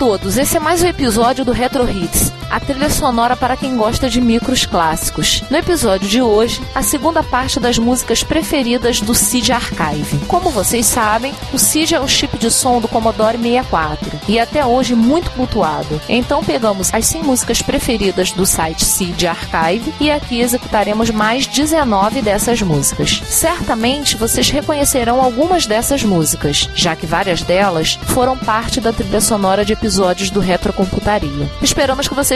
Todos, esse é mais um episódio do Retro Hits, a trilha sonora para quem gosta de micros clássicos. No episódio de hoje, a segunda parte das músicas preferidas do CID Archive. Como vocês sabem, o CID é o chip de som do Commodore 64 e até hoje muito cultuado. Então pegamos as 100 músicas preferidas do site CID Archive e aqui executaremos mais 19 dessas músicas. Certamente vocês reconhecerão algumas dessas músicas, já que várias delas foram parte da trilha sonora de episódios do Retrocomputaria. Esperamos que